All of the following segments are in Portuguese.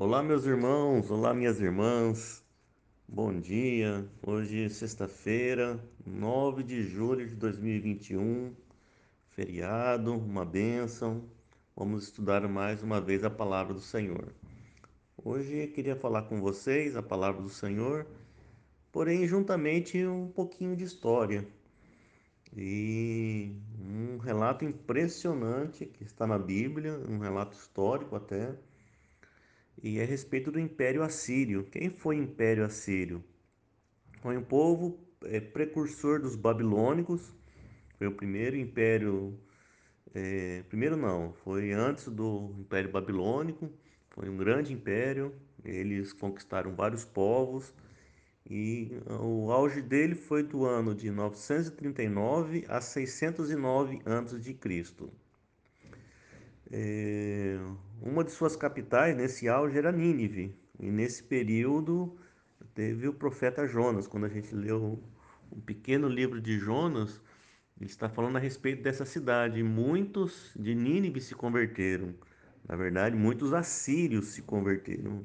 Olá, meus irmãos, olá, minhas irmãs. Bom dia. Hoje sexta-feira, 9 de julho de 2021, feriado, uma bênção. Vamos estudar mais uma vez a palavra do Senhor. Hoje queria falar com vocês a palavra do Senhor, porém juntamente um pouquinho de história. E um relato impressionante que está na Bíblia, um relato histórico até e é a respeito do Império Assírio. Quem foi o Império Assírio? Foi um povo é, precursor dos babilônicos, foi o primeiro império, é, primeiro não, foi antes do Império Babilônico, foi um grande império, eles conquistaram vários povos e o auge dele foi do ano de 939 a 609 a.C. É, uma de suas capitais nesse auge era Nínive. E nesse período teve o profeta Jonas. Quando a gente leu o pequeno livro de Jonas, ele está falando a respeito dessa cidade. Muitos de Nínive se converteram. Na verdade, muitos assírios se converteram.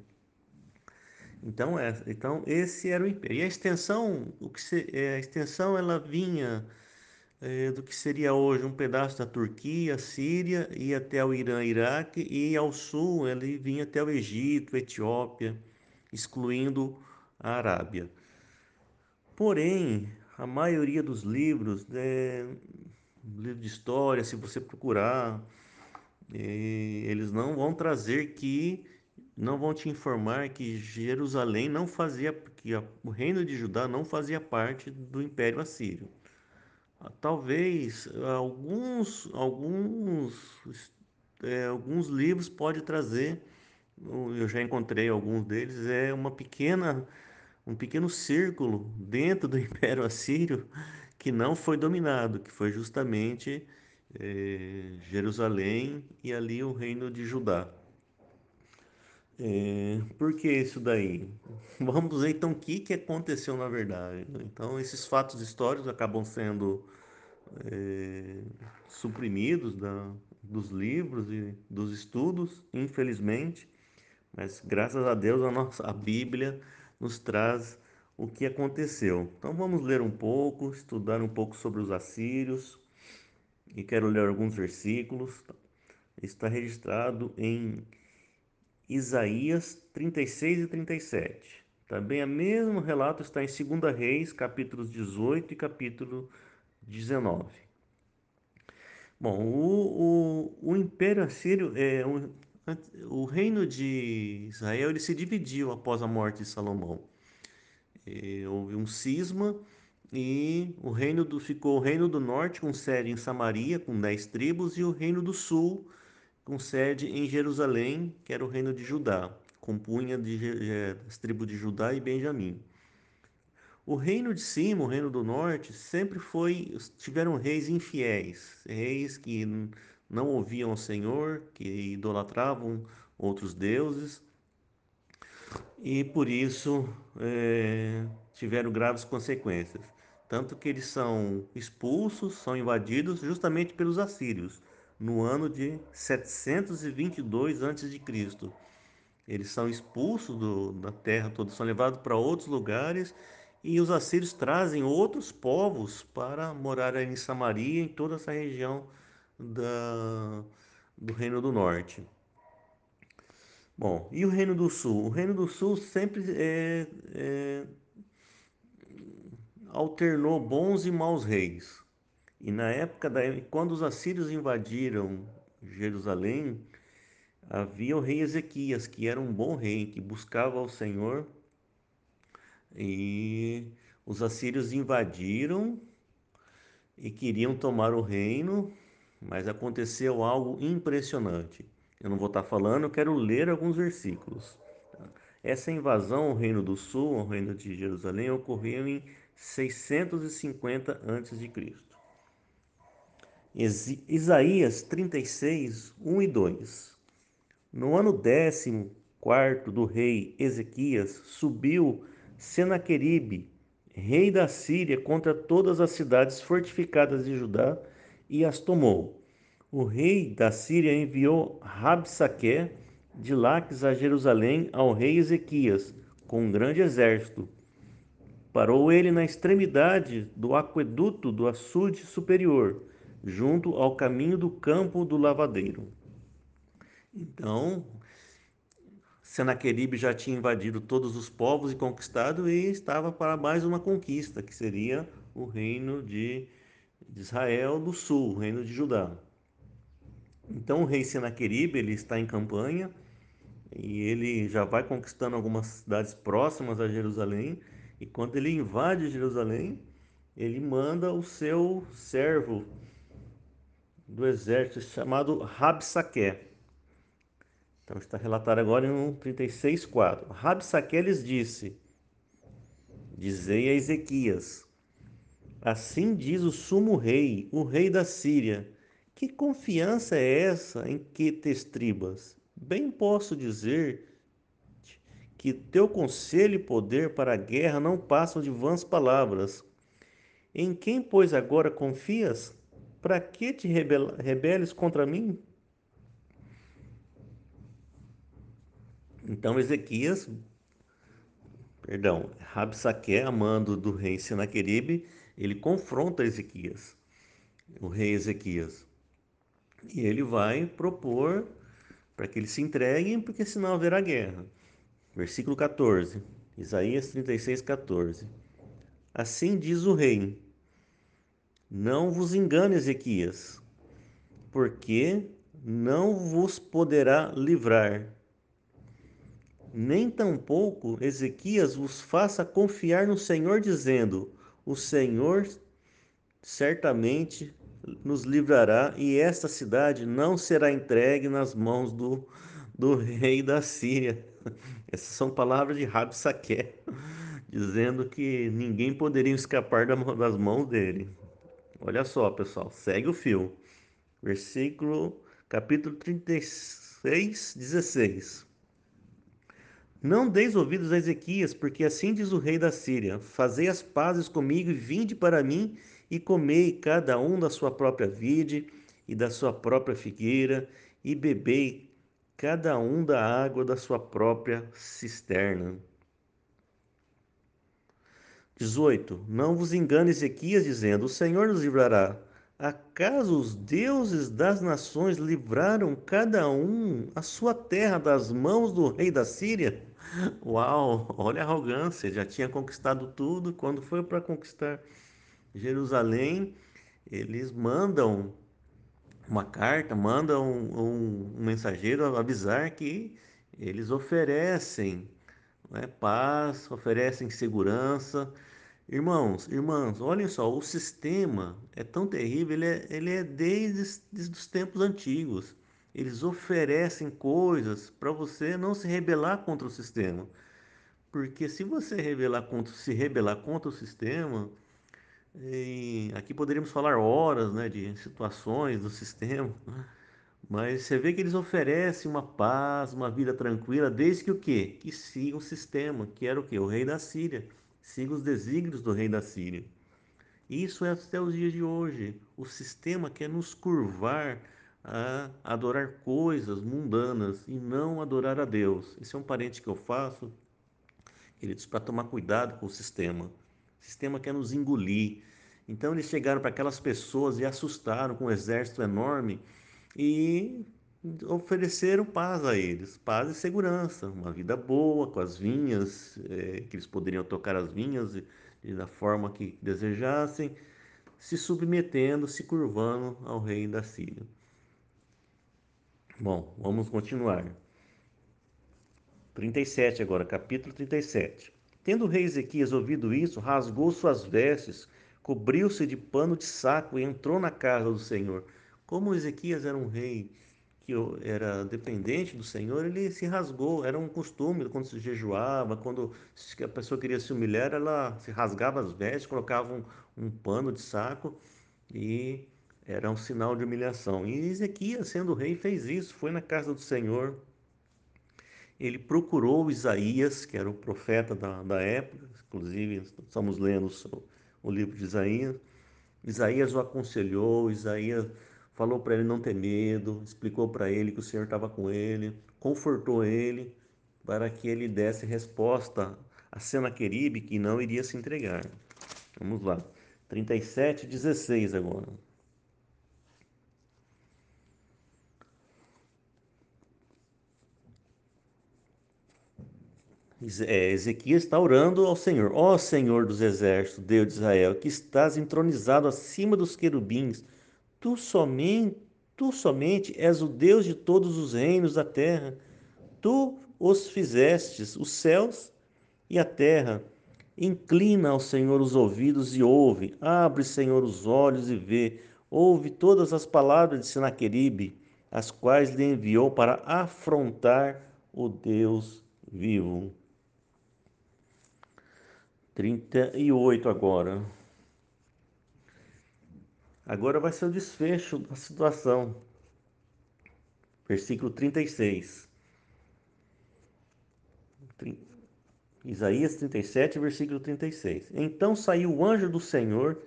Então, é, então esse era o império. E a extensão, o que se, é, a extensão ela vinha é, do que seria hoje um pedaço da Turquia, Síria, ia até o Irã, Iraque, e ao sul ele vinha até o Egito, Etiópia, excluindo a Arábia. Porém, a maioria dos livros, é, livro de história, se você procurar, é, eles não vão trazer que, não vão te informar que Jerusalém não fazia, que o reino de Judá não fazia parte do Império Assírio. Talvez alguns, alguns, é, alguns livros pode trazer, eu já encontrei alguns deles, é uma pequena, um pequeno círculo dentro do Império Assírio que não foi dominado, que foi justamente é, Jerusalém e ali o reino de Judá. É, por que isso daí? Vamos ver então o que, que aconteceu na verdade. Então, esses fatos históricos acabam sendo é, suprimidos da, dos livros e dos estudos, infelizmente, mas graças a Deus a nossa a Bíblia nos traz o que aconteceu. Então vamos ler um pouco, estudar um pouco sobre os assírios e quero ler alguns versículos. Está registrado em Isaías 36 e 37. Também o mesmo relato está em 2 Reis, capítulos 18 e capítulo 19. Bom, o, o, o Império Assírio, é, o, o reino de Israel, ele se dividiu após a morte de Salomão. E, houve um cisma e o reino do, ficou o reino do norte com sede em Samaria, com dez tribos, e o reino do sul com sede em Jerusalém, que era o reino de Judá, compunha de, das tribos de Judá e Benjamim. O reino de cima, o reino do norte, sempre foi tiveram reis infiéis, reis que não ouviam o Senhor, que idolatravam outros deuses e por isso é, tiveram graves consequências. Tanto que eles são expulsos, são invadidos justamente pelos assírios no ano de 722 a.C. Eles são expulsos do, da terra toda, são levados para outros lugares e os assírios trazem outros povos para morar em Samaria, em toda essa região da, do Reino do Norte. Bom, e o Reino do Sul? O Reino do Sul sempre é, é, alternou bons e maus reis. E na época da quando os assírios invadiram Jerusalém, havia o rei Ezequias, que era um bom rei, que buscava o Senhor. E os assírios invadiram e queriam tomar o reino, mas aconteceu algo impressionante. Eu não vou estar falando, eu quero ler alguns versículos. Essa invasão ao reino do sul, ao reino de Jerusalém, ocorreu em 650 a.C. Isaías 36, 1 e 2. No ano décimo quarto do rei Ezequias, subiu Senaqueribe, rei da Síria, contra todas as cidades fortificadas de Judá e as tomou. O rei da Síria enviou Rabsaque, de Laques a Jerusalém ao rei Ezequias, com um grande exército. Parou ele na extremidade do aqueduto do açude superior, junto ao caminho do campo do lavadeiro. Então, Senaqueribe já tinha invadido todos os povos e conquistado e estava para mais uma conquista, que seria o reino de, Israel do sul, o reino de Judá. Então o rei Senaqueribe ele está em campanha e ele já vai conquistando algumas cidades próximas a Jerusalém e quando ele invade Jerusalém, ele manda o seu servo do exército chamado Rabsaque então está relatado agora em 36:4. Rabsaque lhes disse: Dizei a Ezequias: Assim diz o sumo rei, o rei da Síria: Que confiança é essa em que te estribas? Bem posso dizer que teu conselho e poder para a guerra não passam de vãs palavras. Em quem, pois, agora confias? Para que te rebeles contra mim? Então Ezequias, perdão, Rabsaque, amando do rei Senaqueribe, ele confronta Ezequias, o rei Ezequias. E ele vai propor para que eles se entreguem, porque senão haverá guerra. Versículo 14, Isaías 36, 14. Assim diz o rei: Não vos engane, Ezequias, porque não vos poderá livrar nem tampouco Ezequias vos faça confiar no Senhor, dizendo: O Senhor certamente nos livrará, e esta cidade não será entregue nas mãos do, do rei da Síria. Essas são palavras de Rabsaque, dizendo que ninguém poderia escapar das mãos dele. Olha só, pessoal, segue o fio. Versículo, capítulo 36, 16. Não deis ouvidos a Ezequias, porque assim diz o rei da Síria: Fazei as pazes comigo e vinde para mim, e comei cada um da sua própria vide e da sua própria figueira, e bebei cada um da água da sua própria cisterna. 18. Não vos engane Ezequias, dizendo: O Senhor nos livrará. Acaso os deuses das nações livraram cada um a sua terra das mãos do rei da Síria? Uau, olha a arrogância, já tinha conquistado tudo. Quando foi para conquistar Jerusalém, eles mandam uma carta, mandam um, um, mensageiro avisar que eles oferecem né, paz, oferecem segurança Irmãos, irmãs, olhem só, o sistema é tão terrível, ele é, ele é desde, desde os tempos antigos. Eles oferecem coisas para você não se rebelar contra o sistema. Porque se você rebelar contra, se rebelar contra o sistema, aqui poderíamos falar horas né, de situações do sistema, mas você vê que eles oferecem uma paz, uma vida tranquila, desde que o quê? Que sigam o sistema, que era o quê? O rei da Síria siga os desígnios do rei da Síria. Isso é até os dias de hoje. O sistema quer nos curvar a adorar coisas mundanas e não adorar a Deus. Esse é um parente que eu faço, queridos, para tomar cuidado com o sistema. O sistema quer nos engolir. Então eles chegaram para aquelas pessoas e assustaram com um exército enorme e ofereceram paz a eles, paz e segurança, uma vida boa com as vinhas, é, que eles poderiam tocar as vinhas e, e da forma que desejassem, se submetendo, se curvando ao rei da Síria. Bom, vamos continuar. 37 agora, capítulo 37. Tendo o rei Ezequias ouvido isso, rasgou suas vestes, cobriu-se de pano de saco e entrou na casa do Senhor. Como Ezequias era um rei que era dependente do Senhor, ele se rasgou. Era um costume quando se jejuava, quando a pessoa queria se humilhar, ela se rasgava as vestes, colocava um, um pano de saco e era um sinal de humilhação. E Ezequias, sendo rei, fez isso, foi na casa do Senhor. Ele procurou Isaías, que era o profeta da, da época, inclusive estamos lendo o, o livro de Isaías. Isaías o aconselhou, Isaías falou para ele não ter medo, explicou para ele que o Senhor estava com ele, confortou ele para que ele desse resposta a Senaqueribe que não iria se entregar. Vamos lá. 37, 16 agora. É, Ezequias está orando ao Senhor. Ó Senhor dos exércitos, Deus de Israel, que estás entronizado acima dos querubins, tu somente, tu somente és o Deus de todos os reinos da terra. Tu os fizestes, os céus e a terra. Inclina ao Senhor os ouvidos e ouve. Abre, Senhor, os olhos e vê. Ouve todas as palavras de Senaqueribe, as quais lhe enviou para afrontar o Deus vivo. 38 agora. Agora vai ser o desfecho da situação. Versículo 36. Isaías 37, versículo 36. Então saiu o anjo do Senhor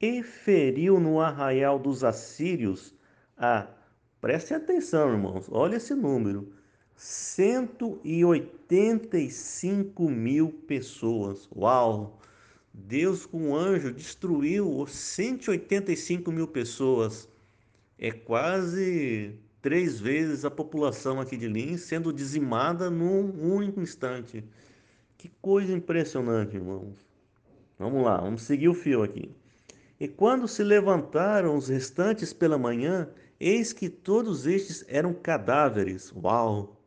e feriu no arraial dos assírios a, prestem atenção, irmãos, olha esse número, 185 mil pessoas. Uau! Deus com um anjo destruiu 185 mil pessoas. É quase três vezes a população aqui de Lins sendo dizimada num único instante. Que coisa impressionante, irmãos. Vamos lá, vamos seguir o fio aqui. E quando se levantaram os restantes pela manhã, eis que todos estes eram cadáveres. Uau!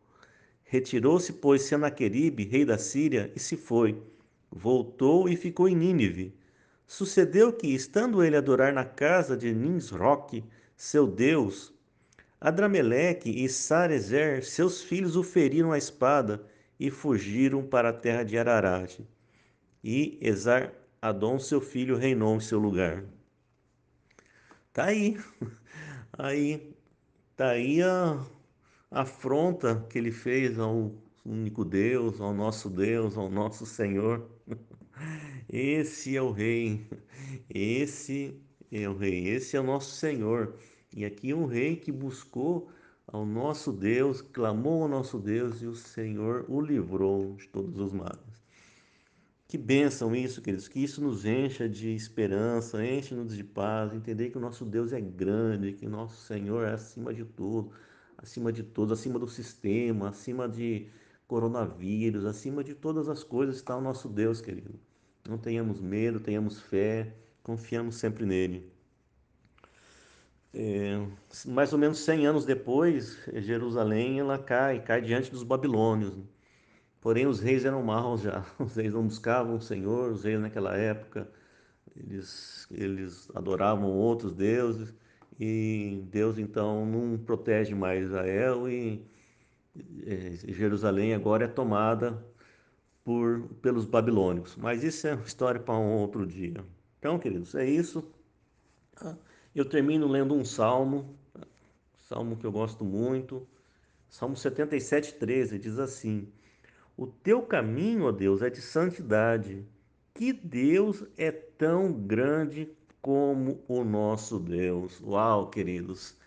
Retirou-se, pois, Senaqueribe, rei da Síria, e se foi. Voltou e ficou em Nínive. Sucedeu que, estando ele a adorar na casa de Ninsroque, seu deus, Adrameleque e Sarezer, seus filhos, o feriram a espada e fugiram para a terra de Ararat. E Esar Adon, seu filho, reinou em seu lugar. Tá aí. Aí, tá aí a afronta que ele fez ao único Deus, ao nosso Deus, ao nosso Senhor. Esse é o Rei, esse é o Rei, esse é o nosso Senhor. E aqui um rei que buscou ao nosso Deus, clamou ao nosso Deus e o Senhor o livrou de todos os males. Que bênção isso, queridos, que isso nos encha de esperança, enche-nos de paz, entender que o nosso Deus é grande, que o nosso Senhor é acima de tudo acima de todos, acima do sistema, acima de coronavírus, acima de todas as coisas está o nosso Deus, querido. Não tenhamos medo, tenhamos fé, confiamos sempre nele. É, mais ou menos 100 anos depois, Jerusalém ela cai, cai diante dos babilônios. Porém, os reis eram maus já. Os reis não buscavam o Senhor, os reis naquela época, eles, eles adoravam outros deuses e Deus então não protege mais Israel e Jerusalém agora é tomada por pelos babilônicos. Mas isso é uma história para um outro dia. Então, queridos, é isso. Eu termino lendo um salmo, salmo que eu gosto muito, Salmo 77, 13, diz assim: O teu caminho, ó Deus, é de santidade. Que Deus é tão grande como o nosso Deus. Uau, queridos.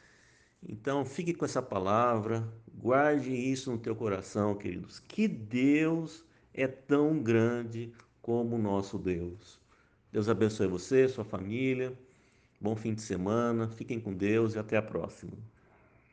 Então, fique com essa palavra, guarde isso no teu coração, queridos. Que Deus é tão grande como o nosso Deus. Deus abençoe você, sua família. Bom fim de semana. Fiquem com Deus e até a próxima.